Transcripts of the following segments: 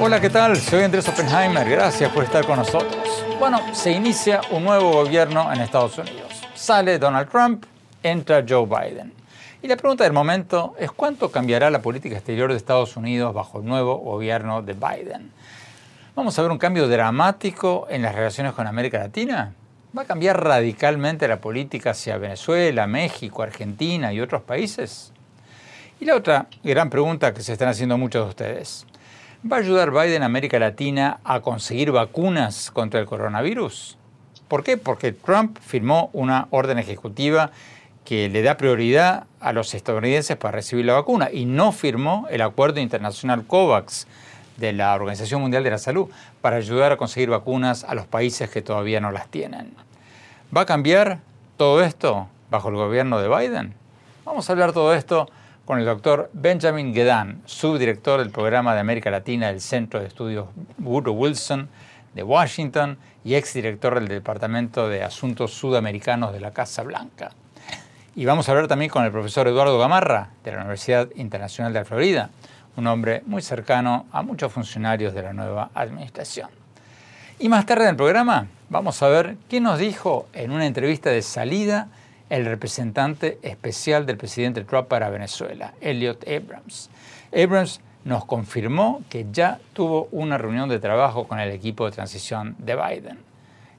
Hola, ¿qué tal? Soy Andrés Oppenheimer. Gracias por estar con nosotros. Bueno, se inicia un nuevo gobierno en Estados Unidos. Sale Donald Trump, entra Joe Biden. Y la pregunta del momento es cuánto cambiará la política exterior de Estados Unidos bajo el nuevo gobierno de Biden. ¿Vamos a ver un cambio dramático en las relaciones con América Latina? ¿Va a cambiar radicalmente la política hacia Venezuela, México, Argentina y otros países? Y la otra gran pregunta que se están haciendo muchos de ustedes. ¿Va a ayudar Biden a América Latina a conseguir vacunas contra el coronavirus? ¿Por qué? Porque Trump firmó una orden ejecutiva que le da prioridad a los estadounidenses para recibir la vacuna y no firmó el acuerdo internacional COVAX de la Organización Mundial de la Salud para ayudar a conseguir vacunas a los países que todavía no las tienen. ¿Va a cambiar todo esto bajo el gobierno de Biden? Vamos a hablar todo esto con el doctor Benjamin Gedan, subdirector del programa de América Latina del Centro de Estudios Woodrow Wilson de Washington y exdirector del Departamento de Asuntos Sudamericanos de la Casa Blanca. Y vamos a hablar también con el profesor Eduardo Gamarra de la Universidad Internacional de Florida, un hombre muy cercano a muchos funcionarios de la nueva administración. Y más tarde en el programa vamos a ver qué nos dijo en una entrevista de salida el representante especial del presidente Trump para Venezuela, Elliot Abrams. Abrams nos confirmó que ya tuvo una reunión de trabajo con el equipo de transición de Biden.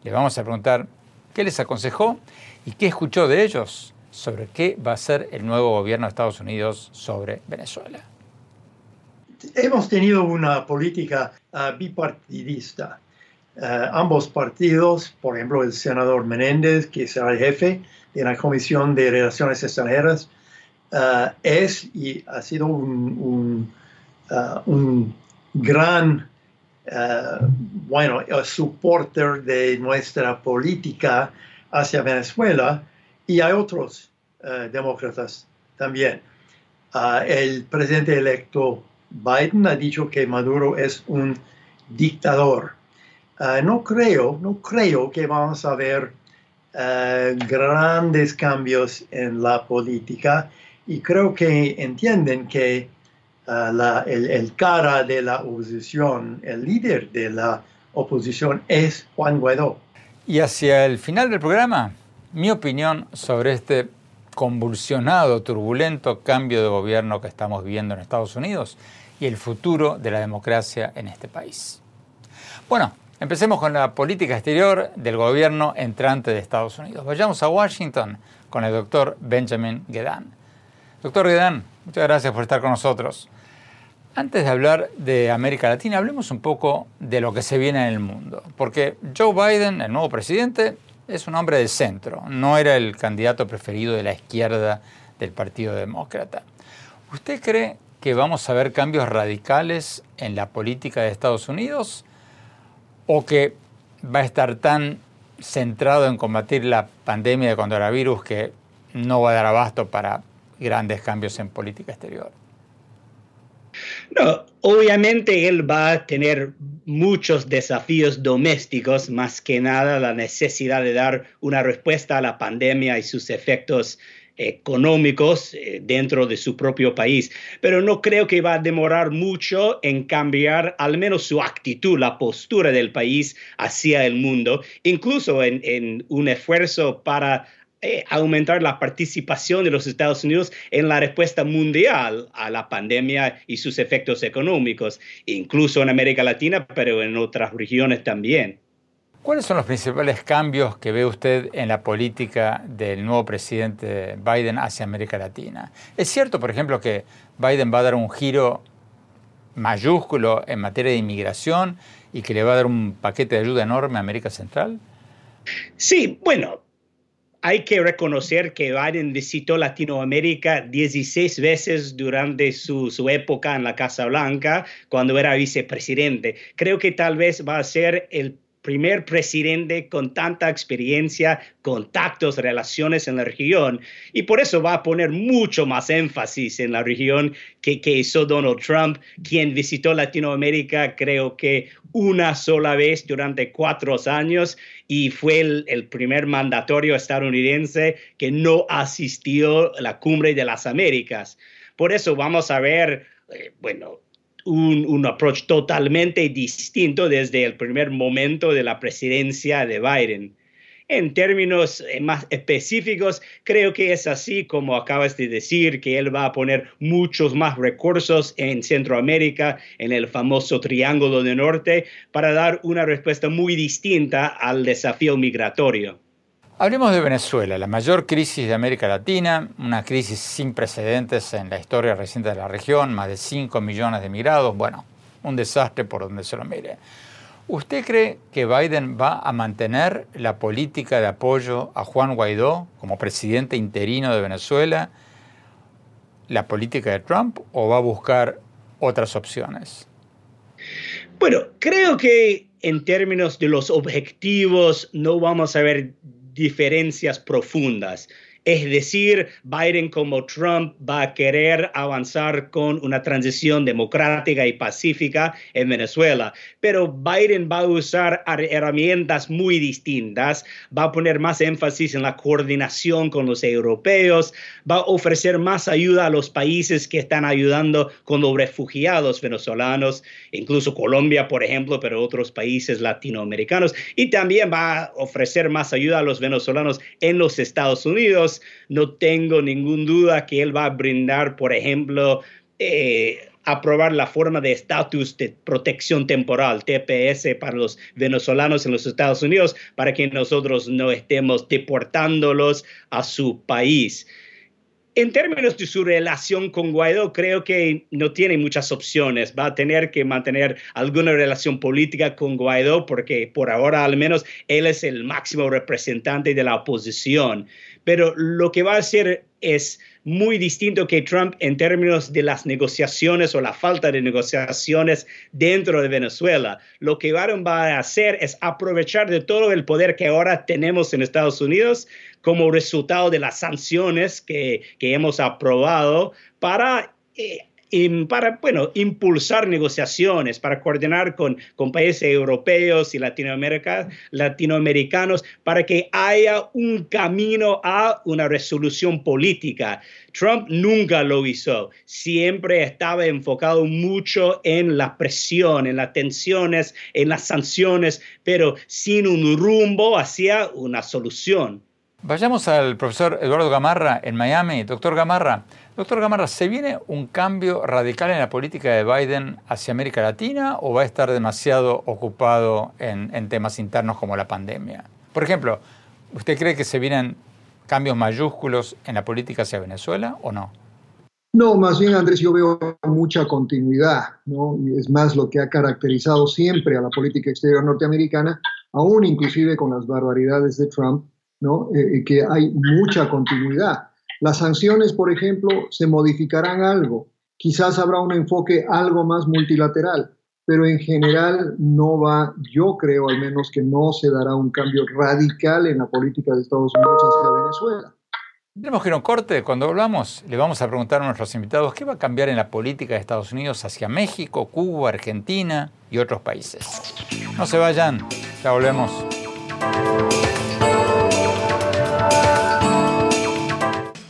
Le vamos a preguntar qué les aconsejó y qué escuchó de ellos sobre qué va a ser el nuevo gobierno de Estados Unidos sobre Venezuela. Hemos tenido una política uh, bipartidista. Uh, ambos partidos, por ejemplo, el senador Menéndez, que será el jefe, de la Comisión de Relaciones Extranjeras uh, es y ha sido un, gran, bueno, supporter de nuestra política hacia Venezuela y hay otros demócratas también. el presidente electo Biden ha dicho que Maduro es un dictador. no creo, no creo que vamos a ver eh, grandes cambios en la política y creo que entienden que eh, el, cara de la oposición, el líder de la oposición es Juan Guaidó. Y hacia el final del programa, mi opinión sobre este convulsionado, turbulento cambio de gobierno que estamos viviendo en Estados Unidos y el futuro de la democracia en este país. Bueno, Empecemos con la política exterior del gobierno entrante de Estados Unidos. Vayamos a Washington con el doctor Benjamin Gedan. Doctor Gedan, muchas gracias por estar con nosotros. Antes de hablar de América Latina, hablemos un poco de lo que se viene en el mundo. Porque Joe Biden, el nuevo presidente, es un hombre de centro. No era el candidato preferido de la izquierda del Partido Demócrata. ¿Usted cree que vamos a ver cambios radicales en la política de Estados Unidos? o que va a estar tan centrado en combatir la pandemia de coronavirus que no va a dar abasto para grandes cambios en política exterior? No, obviamente él va a tener muchos desafíos domésticos, más que nada la necesidad de dar una respuesta a la pandemia y sus efectos económicos eh, dentro de su propio país, pero no creo que va a demorar mucho en cambiar al menos su actitud, la postura del país hacia el mundo, incluso en, un esfuerzo para eh, aumentar la participación de los Estados Unidos en la respuesta mundial a la pandemia y sus efectos económicos, incluso en América Latina, pero en otras regiones también. ¿Cuáles son los principales cambios que ve usted en la política del nuevo presidente Biden hacia América Latina? ¿Es cierto, por ejemplo, que Biden va a dar un giro mayúsculo en materia de inmigración y que le va a dar un paquete de ayuda enorme a América Central? Sí, bueno, hay que reconocer que Biden visitó Latinoamérica 16 veces durante su, su, época en la Casa Blanca, cuando era vicepresidente. Creo que tal vez va a ser el primer presidente con tanta experiencia, contactos, relaciones en la región. Y por eso va a poner mucho más énfasis en la región que, que hizo Donald Trump, quien visitó Latinoamérica creo que una sola vez durante cuatro años y fue el, el primer mandatorio estadounidense que no asistió a la cumbre de las Américas. Por eso vamos a ver, eh, bueno, un, un, approach totalmente distinto desde el primer momento de la presidencia de Biden. En términos eh, más específicos, creo que es así como acabas de decir, que él va a poner muchos más recursos en Centroamérica, en el famoso Triángulo del Norte, para dar una respuesta muy distinta al desafío migratorio. Hablemos de Venezuela, la mayor crisis de América Latina, una crisis sin precedentes en la historia reciente de la región, más de 5 millones de migrados, bueno, un desastre por donde se lo mire. ¿Usted cree que Biden va a mantener la política de apoyo a Juan Guaidó como presidente interino de Venezuela, la política de Trump, o va a buscar otras opciones? Bueno, creo que en términos de los objetivos no vamos a ver diferencias profundas. Es decir, Biden como Trump va a querer avanzar con una transición democrática y pacífica en Venezuela, pero Biden va a usar herramientas muy distintas, va a poner más énfasis en la coordinación con los europeos, va a ofrecer más ayuda a los países que están ayudando con los refugiados venezolanos, incluso Colombia, por ejemplo, pero otros países latinoamericanos, y también va a ofrecer más ayuda a los venezolanos en los Estados Unidos no tengo ninguna duda que él va a brindar, por ejemplo, eh, aprobar la forma de estatus de protección temporal, TPS, para los venezolanos en los Estados Unidos, para que nosotros no estemos deportándolos a su país. En términos de su relación con Guaidó, creo que no tiene muchas opciones. Va a tener que mantener alguna relación política con Guaidó porque por ahora al menos él es el máximo representante de la oposición pero lo que va a hacer es muy distinto que Trump en términos de las negociaciones o la falta de negociaciones dentro de Venezuela. Lo que Biden va a hacer es aprovechar de todo el poder que ahora tenemos en Estados Unidos como resultado de las sanciones que, que hemos aprobado para... Eh, para bueno, impulsar negociaciones, para coordinar con, con países europeos y Latinoamérica, latinoamericanos para que haya un camino a una resolución política. Trump nunca lo hizo, siempre estaba enfocado mucho en la presión, en las tensiones, en las sanciones, pero sin un rumbo hacia una solución. Vayamos al profesor Eduardo Gamarra en Miami. Doctor Gamarra, Doctor Gamarra, ¿se viene un cambio radical en la política de Biden hacia América Latina o va a estar demasiado ocupado en, temas internos como la pandemia? Por ejemplo, ¿usted cree que se vienen cambios mayúsculos en la política hacia Venezuela o no? No, más bien, Andrés, yo veo mucha continuidad, ¿no? Y es más lo que ha caracterizado siempre a la política exterior norteamericana, aún inclusive con las barbaridades de Trump, ¿no? Eh, que hay mucha continuidad. Las sanciones, por ejemplo, se modificarán algo. Quizás habrá un enfoque algo más multilateral, pero en general no va, yo creo al menos que no se dará un cambio radical en la política de Estados Unidos hacia Venezuela. Tenemos que ir a un corte. Cuando volvamos, le vamos a preguntar a nuestros invitados qué va a cambiar en la política de Estados Unidos hacia México, Cuba, Argentina y otros países. No se vayan, ya volvemos.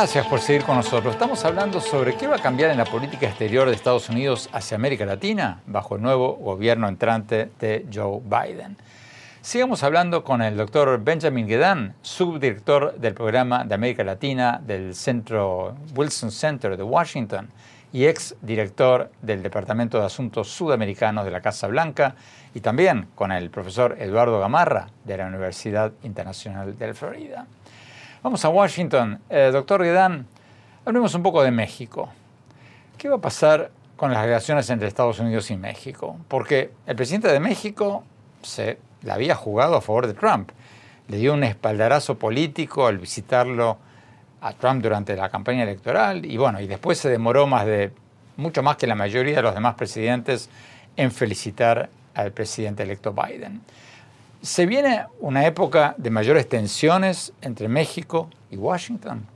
Gracias por seguir con nosotros. Estamos hablando sobre qué va a cambiar en la política exterior de Estados Unidos hacia América Latina bajo el nuevo gobierno entrante de Joe Biden. Sigamos hablando con el doctor Benjamin Guedan, subdirector del programa de América Latina del Centro Wilson Center de Washington y ex director del Departamento de Asuntos Sudamericanos de la Casa Blanca, y también con el profesor Eduardo Gamarra de la Universidad Internacional de Florida. Vamos a Washington. Eh, doctor Guedán, hablemos un poco de México. ¿Qué va a pasar con las relaciones entre Estados Unidos y México? Porque el presidente de México se la había jugado a favor de Trump. Le dio un espaldarazo político al visitarlo a Trump durante la campaña electoral y bueno, y después se demoró más de mucho más que la mayoría de los demás presidentes en felicitar al presidente electo Biden. ¿Se viene una época de mayores tensiones entre México y Washington?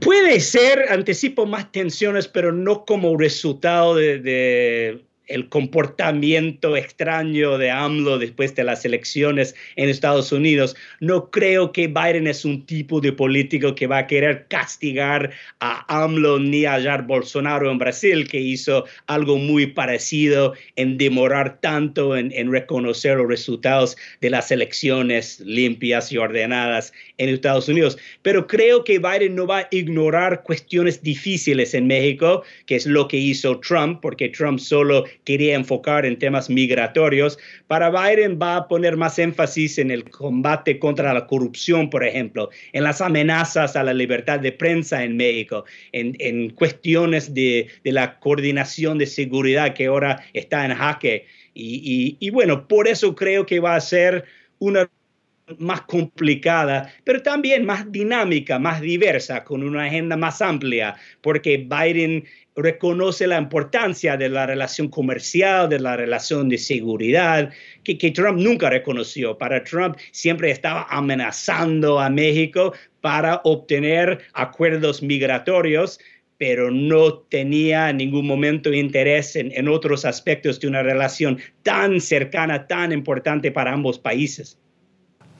Puede ser, anticipo más tensiones, pero no como resultado de el comportamiento extraño de AMLO después de las elecciones en Estados Unidos. No creo que Biden es un tipo de político que va a querer castigar a AMLO ni a Jair Bolsonaro en Brasil, que hizo algo muy parecido en demorar tanto en, en reconocer los resultados de las elecciones limpias y ordenadas en Estados Unidos. Pero creo que Biden no va a ignorar cuestiones difíciles en México, que es lo que hizo Trump, porque Trump solo quería enfocar en temas migratorios. Para Biden va a poner más énfasis en el combate contra la corrupción, por ejemplo, en las amenazas a la libertad de prensa en México, en, cuestiones de, la coordinación de seguridad que ahora está en jaque. y bueno, por eso creo que va a ser una más complicada, pero también más dinámica, más diversa, con una agenda más amplia, porque Biden reconoce la importancia de la relación comercial, de la relación de seguridad, que, Trump nunca reconoció. Para Trump siempre estaba amenazando a México para obtener acuerdos migratorios, pero no tenía en ningún momento interés en otros aspectos de una relación tan cercana, tan importante para ambos países.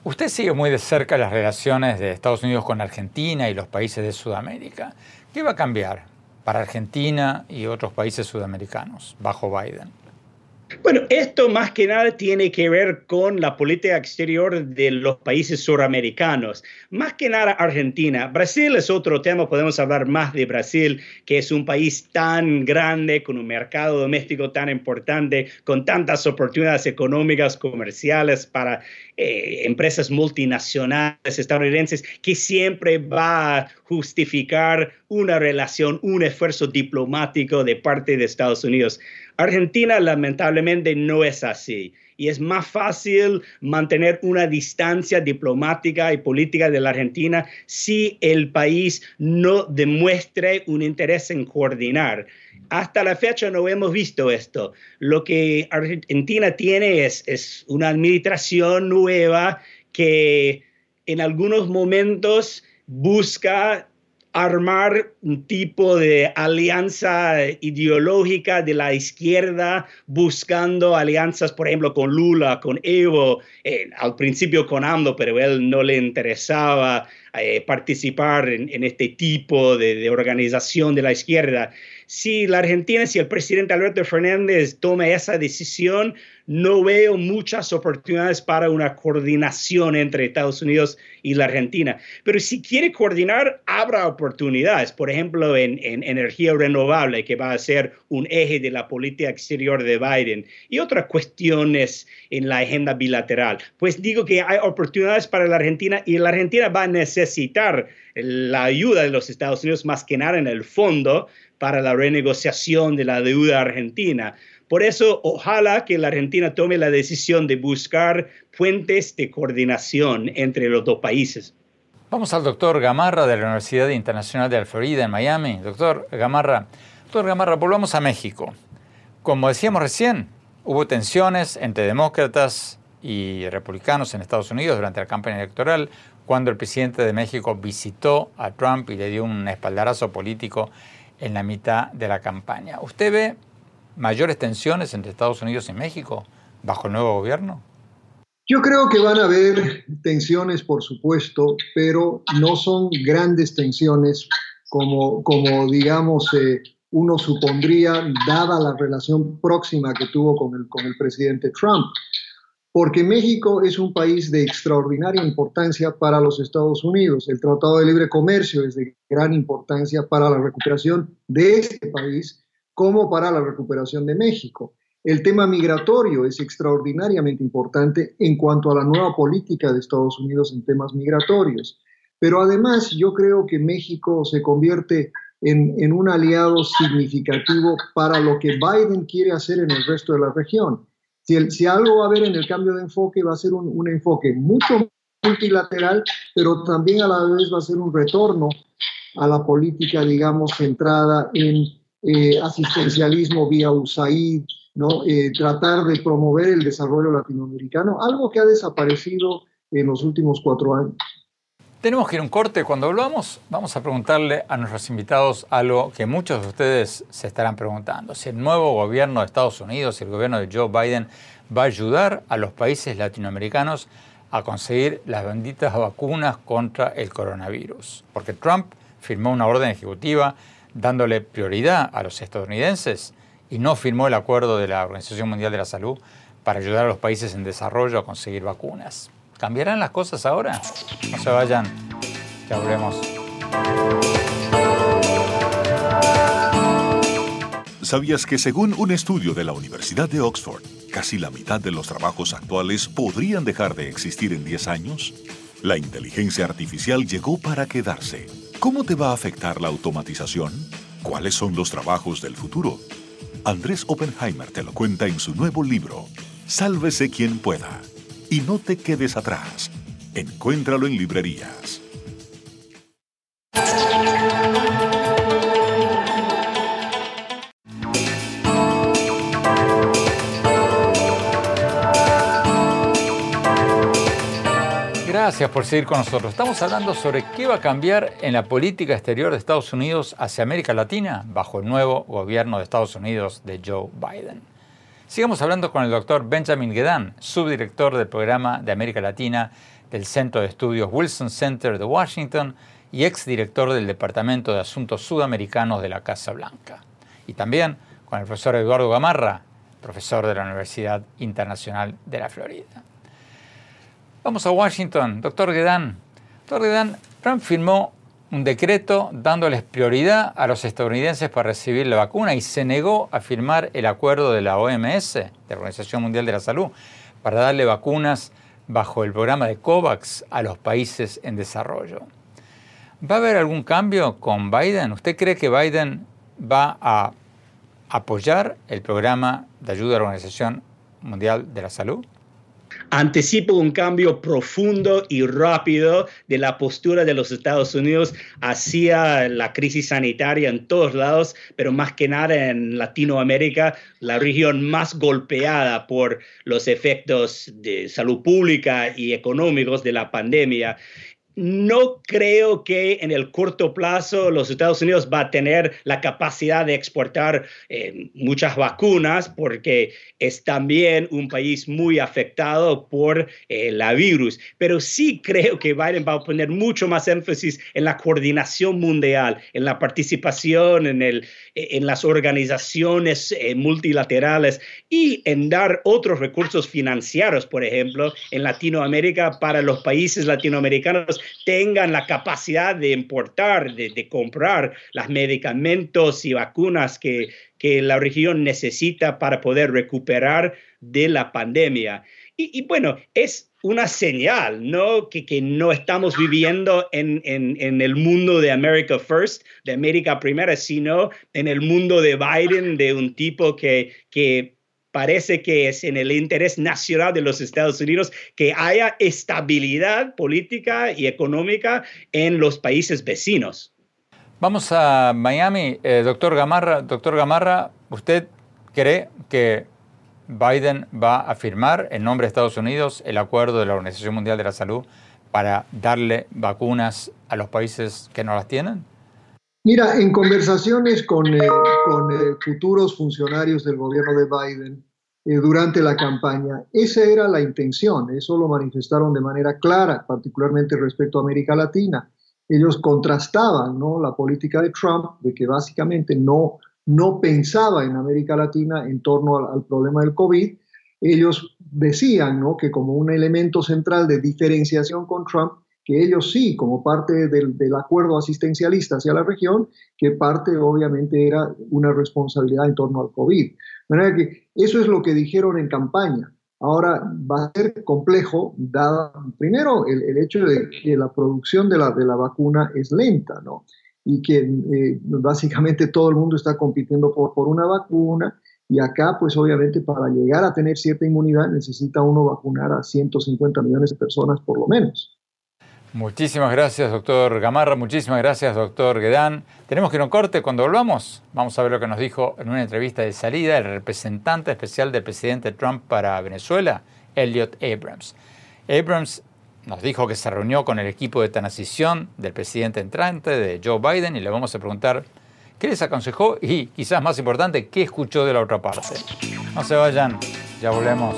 Usted sigue muy de cerca las relaciones de Estados Unidos con Argentina y los países de Sudamérica. ¿Qué va a cambiar para Argentina y otros países sudamericanos bajo Biden? Bueno, esto más que nada tiene que ver con la política exterior de los países suramericanos, más que nada Argentina. Brasil es otro tema, podemos hablar más de Brasil, que es un país tan grande, con un mercado doméstico tan importante, con tantas oportunidades económicas, comerciales para eh, empresas multinacionales estadounidenses, que siempre va a justificar una relación, un esfuerzo diplomático de parte de Estados Unidos. Argentina lamentablemente no es así y es más fácil mantener una distancia diplomática y política de la Argentina si el país no demuestre un interés en coordinar. Hasta la fecha no hemos visto esto. Lo que Argentina tiene es, es una administración nueva que en algunos momentos busca armar un tipo de alianza ideológica de la izquierda, buscando alianzas, por ejemplo, con Lula, con Evo, eh, al principio con AMLO, pero él no le interesaba eh, participar en, este tipo de, de organización de la izquierda. Si la Argentina, si el presidente Alberto Fernández toma esa decisión, no veo muchas oportunidades para una coordinación entre Estados Unidos y la Argentina. Pero si quiere coordinar, habrá oportunidades, por ejemplo, en, energía renovable, que va a ser un eje de la política exterior de Biden, y otras cuestiones en la agenda bilateral. Pues digo que hay oportunidades para la Argentina y la Argentina va a necesitar la ayuda de los Estados Unidos más que nada en el fondo para la renegociación de la deuda argentina. Por eso, ojalá que la Argentina tome la decisión de buscar fuentes de coordinación entre los dos países. Vamos al doctor Gamarra de la Universidad Internacional de Florida en Miami. Doctor Gamarra, doctor Gamarra, volvamos a México. Como decíamos recién, hubo tensiones entre demócratas y republicanos en Estados Unidos durante la campaña electoral, cuando el presidente de México visitó a Trump y le dio un espaldarazo político en la mitad de la campaña. ¿Usted ve mayores tensiones entre Estados Unidos y México bajo el nuevo gobierno? Yo creo que van a haber tensiones, por supuesto, pero no son grandes tensiones como, como digamos, eh, uno supondría, dada la relación próxima que tuvo con el, con el presidente Trump. Porque México es un país de extraordinaria importancia para los Estados Unidos. El Tratado de Libre Comercio es de gran importancia para la recuperación de este país como para la recuperación de México. El tema migratorio es extraordinariamente importante en cuanto a la nueva política de Estados Unidos en temas migratorios. Pero además yo creo que México se convierte en, un aliado significativo para lo que Biden quiere hacer en el resto de la región. Si, si algo va a haber en el cambio de enfoque, va a ser un, enfoque mucho multilateral, pero también a la vez va a ser un retorno a la política, digamos, centrada en eh, asistencialismo vía USAID, ¿no? Eh, tratar de promover el desarrollo latinoamericano, algo que ha desaparecido en los últimos cuatro años. Tenemos que ir a un corte. Cuando volvamos, vamos a preguntarle a nuestros invitados algo que muchos de ustedes se estarán preguntando. Si el nuevo gobierno de Estados Unidos, el gobierno de Joe Biden, va a ayudar a los países latinoamericanos a conseguir las benditas vacunas contra el coronavirus. Porque Trump firmó una orden ejecutiva dándole prioridad a los estadounidenses y no firmó el acuerdo de la Organización Mundial de la Salud para ayudar a los países en desarrollo a conseguir vacunas. ¿Cambiarán las cosas ahora? No se vayan, ya volvemos. ¿Sabías que según un estudio de la Universidad de Oxford, casi la mitad de los trabajos actuales podrían dejar de existir en 10 años? La inteligencia artificial llegó para quedarse. ¿Cómo te va a afectar la automatización? ¿Cuáles son los trabajos del futuro? Andrés Oppenheimer te lo cuenta en su nuevo libro, Sálvese quien pueda y no te quedes atrás. Encuéntralo en librerías. Gracias por seguir con nosotros. Estamos hablando sobre qué va a cambiar en la política exterior de Estados Unidos hacia América Latina bajo el nuevo gobierno de Estados Unidos de Joe Biden. Sigamos hablando con el doctor Benjamin Gedan, subdirector del programa de América Latina del Centro de Estudios Wilson Center de Washington y exdirector del Departamento de Asuntos Sudamericanos de la Casa Blanca. Y también con el profesor Eduardo Gamarra, profesor de la Universidad Internacional de la Florida. Vamos a Washington. Doctor Gedan. Doctor Gedan, Trump firmó un decreto dándoles prioridad a los estadounidenses para recibir la vacuna y se negó a firmar el acuerdo de la OMS, de la Organización Mundial de la Salud, para darle vacunas bajo el programa de COVAX a los países en desarrollo. ¿Va a haber algún cambio con Biden? ¿Usted cree que Biden va a apoyar el programa de ayuda a la Organización Mundial de la Salud? Anticipa un cambio profundo y rápido de la postura de los Estados Unidos hacia la crisis sanitaria en todos lados, pero más que nada en Latinoamérica, la región más golpeada por los efectos de salud pública y económicos de la pandemia no creo que en el corto plazo los Estados Unidos va a tener la capacidad de exportar eh, muchas vacunas porque es también un país muy afectado por eh, la virus. Pero sí creo que Biden va a poner mucho más énfasis en la coordinación mundial, en la participación en, el, en las organizaciones eh, multilaterales y en dar otros recursos financieros, por ejemplo, en Latinoamérica para los países latinoamericanos tengan la capacidad de importar, de, comprar los medicamentos y vacunas que, que, la región necesita para poder recuperar de la pandemia. Y, bueno, es una señal, ¿no? Que, que no estamos viviendo en, en, en, el mundo de America First, de América Primera, sino en el mundo de Biden, de un tipo que, que parece que es en el interés nacional de los Estados Unidos que haya estabilidad política y económica en los países vecinos. Vamos a Miami. Eh, doctor Gamarra, doctor Gamarra, ¿usted cree que Biden va a firmar en nombre de Estados Unidos el acuerdo de la Organización Mundial de la Salud para darle vacunas a los países que no las tienen? Mira, en conversaciones con, eh, eh, futuros funcionarios del gobierno de Biden, eh, durante la campaña. Esa era la intención, eso lo manifestaron de manera clara, particularmente respecto a América Latina. Ellos contrastaban ¿no? la política de Trump, de que básicamente no, no pensaba en América Latina en torno al, al problema del COVID. Ellos decían ¿no? que como un elemento central de diferenciación con Trump que ellos sí, como parte del, acuerdo asistencialista hacia la región, que parte obviamente era una responsabilidad en torno al COVID. Manera que eso es lo que dijeron en campaña. Ahora va a ser complejo, dado primero el, hecho de que la producción de la, de la vacuna es lenta, ¿no? Y que eh, básicamente todo el mundo está compitiendo por, por una vacuna. Y acá, pues obviamente para llegar a tener cierta inmunidad necesita uno vacunar a 150 millones de personas por lo menos. Muchísimas gracias, doctor Gamarra. Muchísimas gracias, doctor Guedán. Tenemos que ir a un corte. Cuando volvamos, vamos a ver lo que nos dijo en una entrevista de salida el representante especial del presidente Trump para Venezuela, Elliot Abrams. Abrams nos dijo que se reunió con el equipo de transición del presidente entrante, de Joe Biden, y le vamos a preguntar qué les aconsejó y, quizás más importante, qué escuchó de la otra parte. No se vayan, ya volvemos.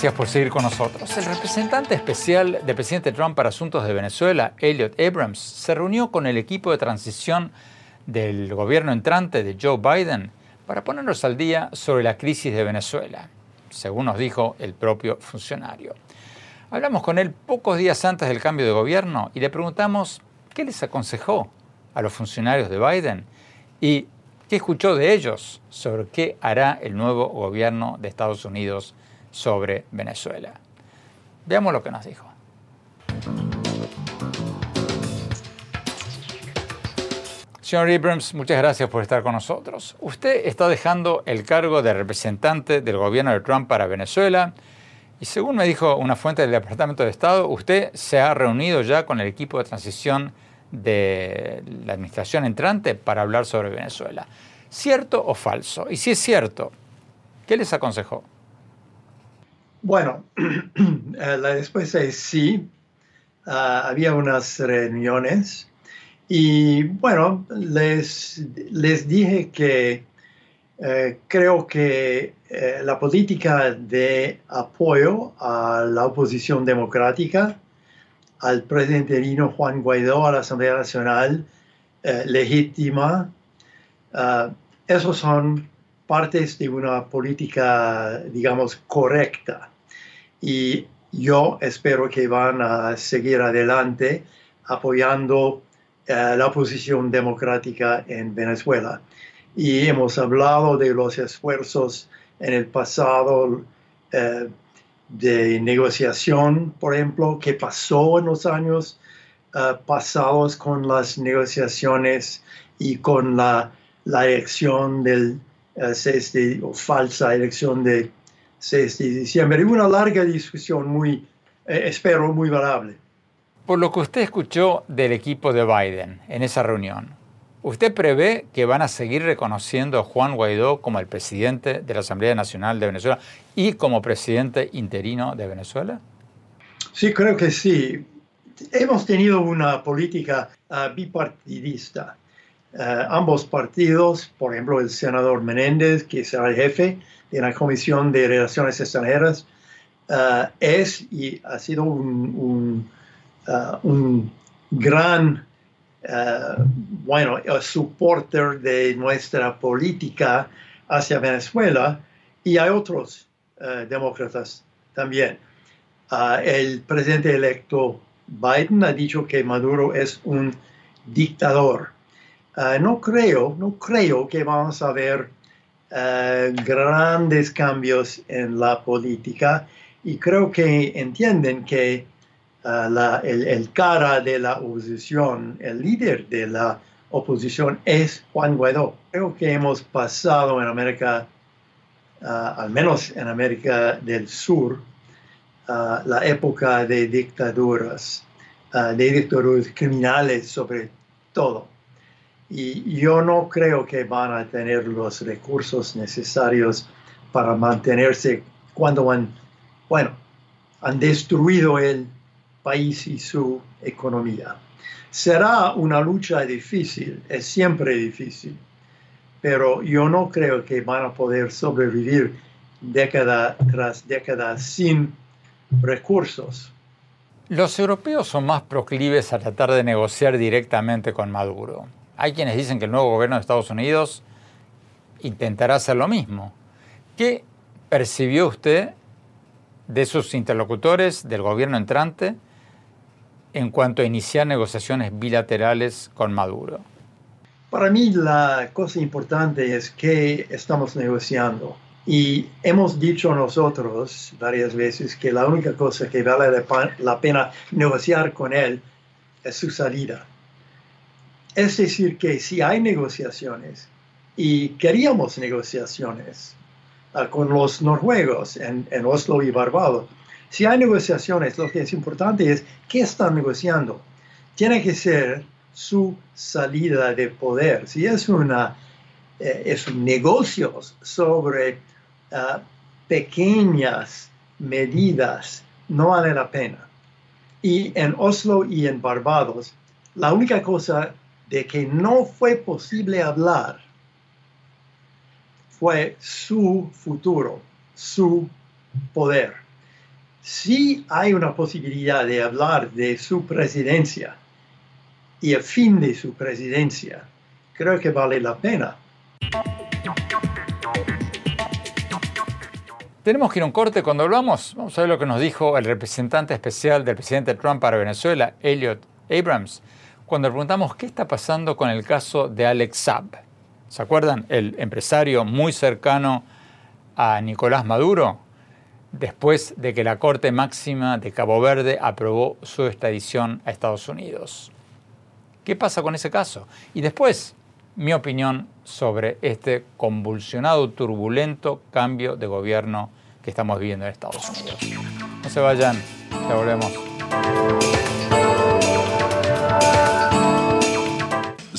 Gracias por seguir con nosotros. El representante especial del presidente Trump para asuntos de Venezuela, Elliot Abrams, se reunió con el equipo de transición del gobierno entrante de Joe Biden para ponernos al día sobre la crisis de Venezuela, según nos dijo el propio funcionario. Hablamos con él pocos días antes del cambio de gobierno y le preguntamos qué les aconsejó a los funcionarios de Biden y qué escuchó de ellos sobre qué hará el nuevo gobierno de Estados Unidos sobre Venezuela. Veamos lo que nos dijo. Señor Abrams, muchas gracias por estar con nosotros. Usted está dejando el cargo de representante del gobierno de Trump para Venezuela y según me dijo una fuente del Departamento de Estado, usted se ha reunido ya con el equipo de transición de la administración entrante para hablar sobre Venezuela. ¿Cierto o falso? Y si es cierto, ¿qué les aconsejó? Bueno, eh, la respuesta es sí. Ah, había unas reuniones y bueno, les, les dije que eh, creo que eh, la política de apoyo a la oposición democrática, al presidente interino Juan Guaidó, a la Asamblea Nacional legítima, uh, esos son partes de una política, digamos, correcta y yo espero que van a seguir adelante apoyando eh, la oposición democrática en Venezuela. Y hemos hablado de los esfuerzos en el pasado eh, de negociación, por ejemplo, que pasó en los años eh, pasados con las negociaciones y con la, la elección del, o falsa elección de 6 de diciembre. Una larga discusión muy, eh, espero, muy valable. Por lo que usted escuchó del equipo de Biden en esa reunión, ¿usted prevé que van a seguir reconociendo a Juan Guaidó como el presidente de la Asamblea Nacional de Venezuela y como presidente interino de Venezuela? Sí, creo que sí. Hemos tenido una política uh, bipartidista. Uh, ambos partidos, por ejemplo, el senador Menéndez, que será el jefe, en la Comisión de Relaciones Extranjeras uh, es y ha sido un, un, un gran, bueno, supporter de nuestra política hacia Venezuela y hay otros demócratas también. el presidente electo Biden ha dicho que Maduro es un dictador. No creo, no creo que vamos a ver eh, grandes cambios en la política y creo que entienden que la, el, el, cara de la oposición, el líder de la oposición es Juan Guaidó. Creo que hemos pasado en América, al menos en América del Sur, la época de dictaduras, de dictaduras criminales sobre todo. Y yo no creo que van a tener los recursos necesarios para mantenerse cuando han, bueno, han destruido el país y su economía. Será una lucha difícil, es siempre difícil, pero yo no creo que van a poder sobrevivir década tras década sin recursos. Los europeos son más proclives a tratar de negociar directamente con Maduro. Hay quienes dicen que el nuevo gobierno de Estados Unidos intentará hacer lo mismo. ¿Qué percibió usted de sus interlocutores del gobierno entrante en cuanto a iniciar negociaciones bilaterales con Maduro? Para mí la cosa importante es que estamos negociando. Y hemos dicho nosotros varias veces que la única cosa que vale la pena negociar con él es su salida. Es decir, que si hay negociaciones, y queríamos negociaciones uh, con los noruegos en, Oslo y Barbados, si hay negociaciones, lo que es importante es qué están negociando. Tiene que ser su salida de poder. Si es, una, eh, es un negocio sobre pequeñas medidas no vale la pena. Y en Oslo y en Barbados, la única cosa de que no fue posible hablar fue su futuro, su poder. Si hay una posibilidad de hablar de su presidencia y el fin de su presidencia, creo que vale la pena. Tenemos que ir a un corte. Cuando hablamos, vamos a ver lo que nos dijo el representante especial del presidente Trump para Venezuela, Elliot Abrams, cuando preguntamos qué está pasando con el caso de Alex Saab. ¿Se acuerdan? El empresario muy cercano a Nicolás Maduro, después de que la Corte Máxima de Cabo Verde aprobó su extradición a Estados Unidos. ¿Qué pasa con ese caso? Y después, mi opinión sobre este convulsionado, turbulento cambio de gobierno que estamos viviendo en Estados Unidos. No se vayan, ya volvemos.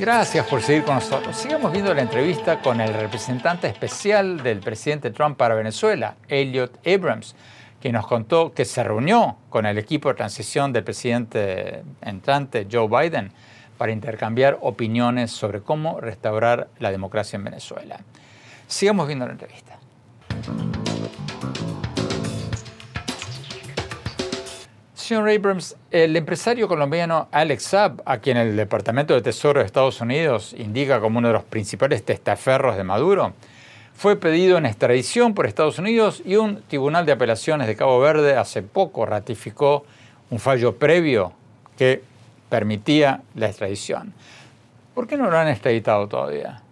Gracias por seguir con nosotros. Sigamos viendo la entrevista con el representante especial del presidente Trump para Venezuela, Elliot Abrams que nos contó que se reunió con el equipo de transición del presidente entrante Joe Biden para intercambiar opiniones sobre cómo restaurar la democracia en Venezuela. Sigamos viendo la entrevista. Señor Abrams, el empresario colombiano Alex Saab, a quien el Departamento de Tesoro de Estados Unidos indica como uno de los principales testaferros de Maduro, fue pedido en extradición por Estados Unidos y un tribunal de apelaciones de Cabo Verde hace poco ratificó un fallo previo que permitía la extradición. ¿Por qué no lo han extraditado todavía?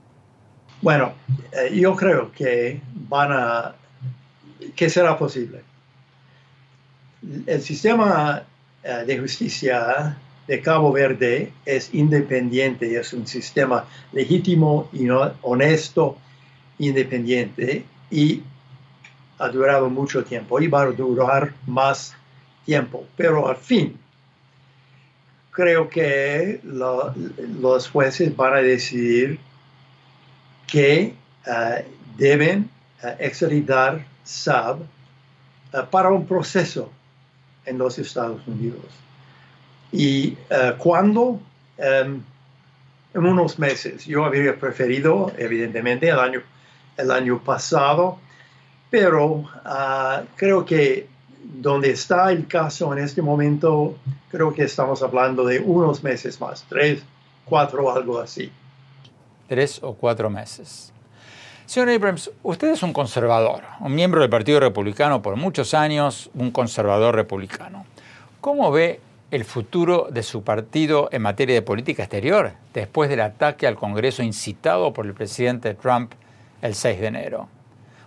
Bueno, eh, yo creo que van a que será posible. El sistema eh, de justicia de Cabo Verde es independiente, es un sistema legítimo honesto independiente y ha durado mucho tiempo y va a durar más tiempo. Pero al fin, creo que los jueces van a decidir que eh, deben uh, extraditar SAB eh, para un proceso en los Estados Unidos. Y cuando, em, en unos meses, yo habría preferido, evidentemente, el año el año pasado, pero ah, creo que donde está el caso en este momento, creo que estamos hablando de unos meses más, tres, cuatro, algo así. Tres o cuatro meses. Señor Abrams, usted es un conservador, un miembro del Partido Republicano por muchos años, un conservador republicano. ¿Cómo ve el futuro de su partido en materia de política exterior después del ataque al Congreso incitado por el presidente Trump el 6 de enero?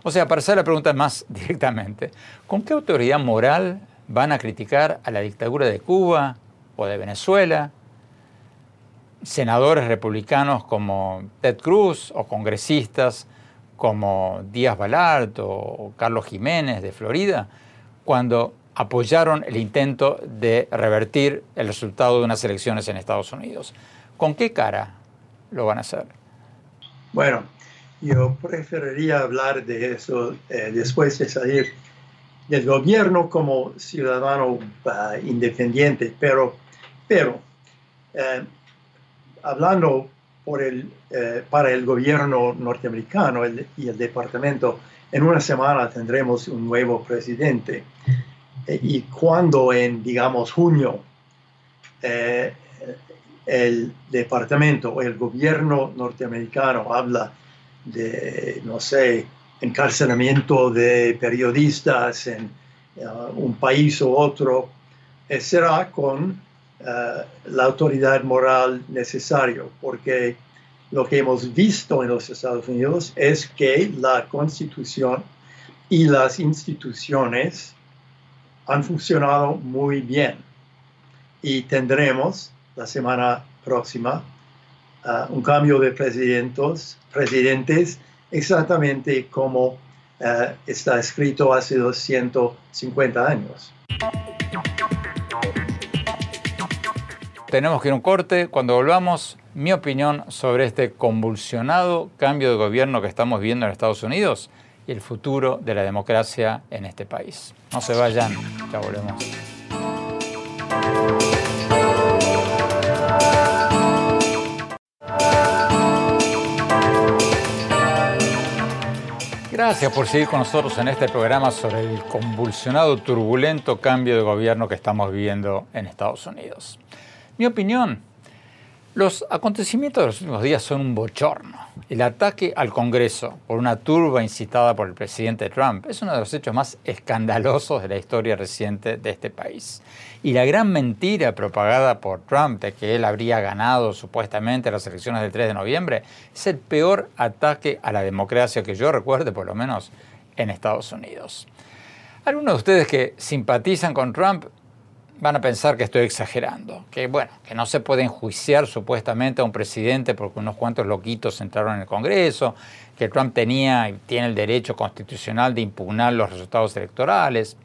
O sea, para hacer la pregunta más directamente, ¿con qué autoridad moral van a criticar a la dictadura de Cuba o de Venezuela senadores republicanos como Ted Cruz o congresistas como Díaz Balart o Carlos Jiménez de Florida, cuando apoyaron el intento de revertir el resultado de unas elecciones en Estados Unidos. ¿Con qué cara lo van a hacer? Bueno, yo preferiría hablar de eso eh, después de salir del gobierno como ciudadano ah, independiente, pero, pero eh, hablando por el, eh, para el gobierno norteamericano y el departamento. En una semana tendremos un nuevo presidente. Eh, y cuando en, digamos, junio eh, el departamento o el gobierno norteamericano habla de, no sé, encarcelamiento de periodistas en un país u otro, será con eh, la autoridad moral necesaria, porque lo que hemos visto en los Estados Unidos es que la constitución y las instituciones han funcionado muy bien y tendremos la semana próxima eh, un cambio de presidentes, presidentes exactamente como eh, está escrito hace 250 años. Tenemos que ir a un corte. Cuando volvamos, mi opinión sobre este convulsionado cambio de gobierno que estamos viendo en Estados Unidos y el futuro de la democracia en este país. No se vayan, ya volvemos. Gracias por seguir con nosotros en este programa sobre el convulsionado, turbulento cambio de gobierno que estamos viviendo en Estados Unidos. Mi opinión, los acontecimientos de los últimos días son un bochorno. El ataque al Congreso por una turba incitada por el presidente Trump es uno de los hechos más escandalosos de la historia reciente de este país. Y la gran mentira propagada por Trump de que él habría ganado supuestamente las elecciones del 3 de noviembre es el peor ataque a la democracia que yo recuerde, por lo menos en Estados Unidos. Algunos de ustedes que simpatizan con Trump van a pensar que estoy exagerando, que bueno, que no se puede enjuiciar supuestamente a un presidente porque unos cuantos loquitos entraron en el Congreso, que Trump tenía y tiene el derecho constitucional de impugnar los resultados electorales.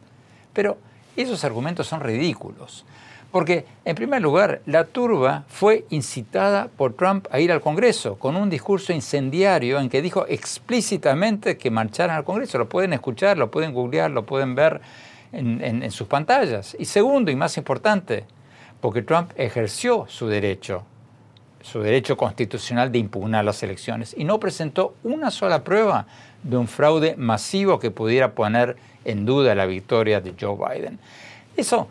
Pero esos argumentos son ridículos, porque en primer lugar, la turba fue incitada por Trump a ir al Congreso con un discurso incendiario en que dijo explícitamente que marcharan al Congreso. Lo pueden escuchar, lo pueden googlear, lo pueden ver en, sus pantallas. Y segundo, y más importante, porque Trump ejerció su derecho, su derecho constitucional de impugnar las elecciones y no presentó una sola prueba de un fraude masivo que pudiera poner en duda la victoria de Joe Biden. Eso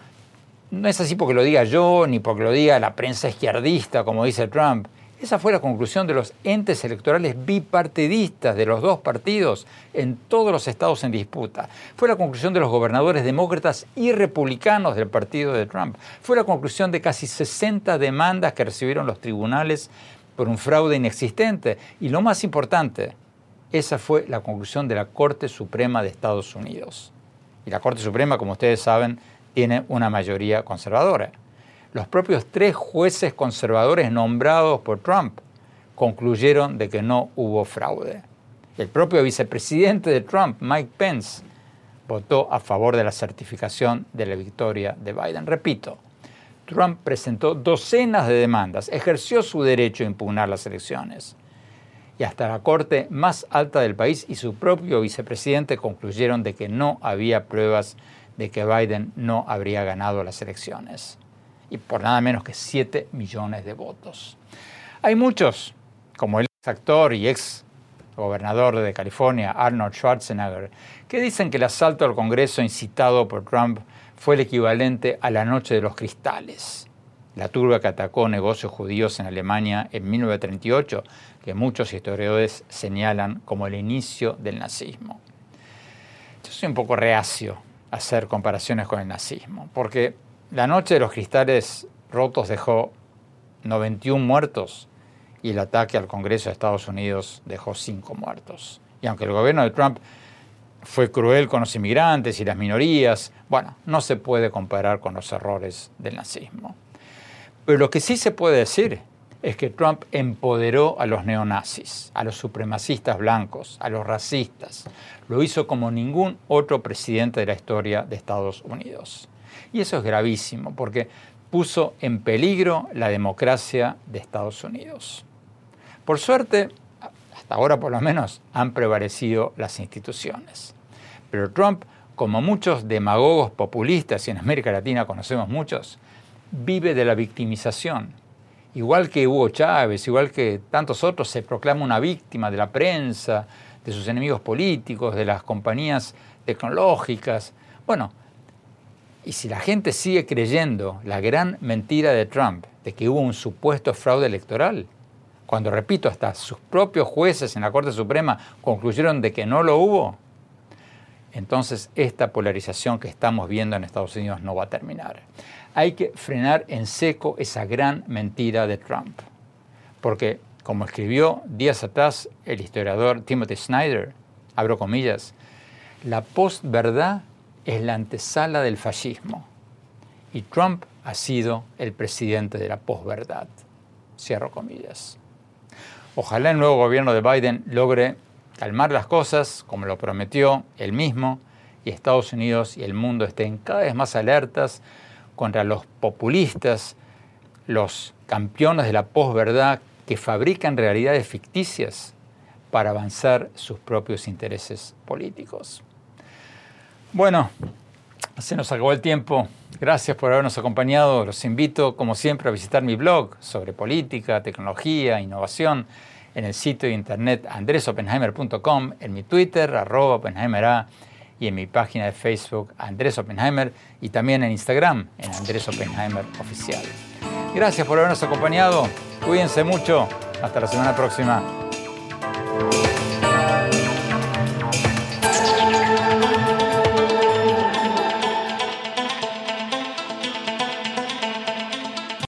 no es así porque lo diga yo, ni porque lo diga la prensa izquierdista, como dice Trump. Esa fue la conclusión de los entes electorales bipartidistas de los dos partidos en todos los estados en disputa. Fue la conclusión de los gobernadores demócratas y republicanos del partido de Trump. Fue la conclusión de casi 60 demandas que recibieron los tribunales por un fraude inexistente. Y lo más importante, esa fue la conclusión de la Corte Suprema de Estados Unidos. Y la Corte Suprema, como ustedes saben, tiene una mayoría conservadora los propios tres jueces conservadores nombrados por Trump concluyeron de que no hubo fraude. El propio vicepresidente de Trump, Mike Pence, votó a favor de la certificación de la victoria de Biden. Repito, Trump presentó docenas de demandas, ejerció su derecho a impugnar las elecciones. Y hasta la corte más alta del país y su propio vicepresidente concluyeron de que no había pruebas de que Biden no habría ganado las elecciones y por nada menos que 7 millones de votos. Hay muchos, como el ex actor y ex gobernador de California, Arnold Schwarzenegger, que dicen que el asalto al Congreso incitado por Trump fue el equivalente a la Noche de los Cristales, la turba que atacó negocios judíos en Alemania en 1938, que muchos historiadores señalan como el inicio del nazismo. Yo soy un poco reacio a hacer comparaciones con el nazismo, porque la Noche de los Cristales rotos dejó 91 muertos y el ataque al Congreso de Estados Unidos dejó 5 muertos. Y aunque el gobierno de Trump fue cruel con los inmigrantes y las minorías, bueno, no se puede comparar con los errores del nazismo. Pero lo que sí se puede decir es que Trump empoderó a los neonazis, a los supremacistas blancos, a los racistas. Lo hizo como ningún otro presidente de la historia de Estados Unidos. Y eso es gravísimo porque puso en peligro la democracia de Estados Unidos. Por suerte, hasta ahora por lo menos, han prevalecido las instituciones. Pero Trump, como muchos demagogos populistas, y en América Latina conocemos muchos, vive de la victimización. Igual que Hugo Chávez, igual que tantos otros, se proclama una víctima de la prensa, de sus enemigos políticos, de las compañías tecnológicas. Bueno, y si la gente sigue creyendo la gran mentira de Trump de que hubo un supuesto fraude electoral, cuando, repito, hasta sus propios jueces en la Corte Suprema concluyeron de que no lo hubo, entonces esta polarización que estamos viendo en Estados Unidos no va a terminar. Hay que frenar en seco esa gran mentira de Trump. Porque, como escribió días atrás el historiador Timothy Snyder, abro comillas, la postverdad es la antesala del fascismo y Trump ha sido el presidente de la posverdad. Cierro comillas. Ojalá el nuevo gobierno de Biden logre calmar las cosas, como lo prometió él mismo, y Estados Unidos y el mundo estén cada vez más alertas contra los populistas, los campeones de la posverdad que fabrican realidades ficticias para avanzar sus propios intereses políticos. Bueno, se nos acabó el tiempo. Gracias por habernos acompañado. Los invito, como siempre, a visitar mi blog sobre política, tecnología, innovación en el sitio de internet andresopenheimer.com, en mi Twitter, arroba Oppenheimer y en mi página de Facebook, Andrés Oppenheimer, y también en Instagram, en Andrés Oppenheimer Oficial. Gracias por habernos acompañado. Cuídense mucho. Hasta la semana próxima.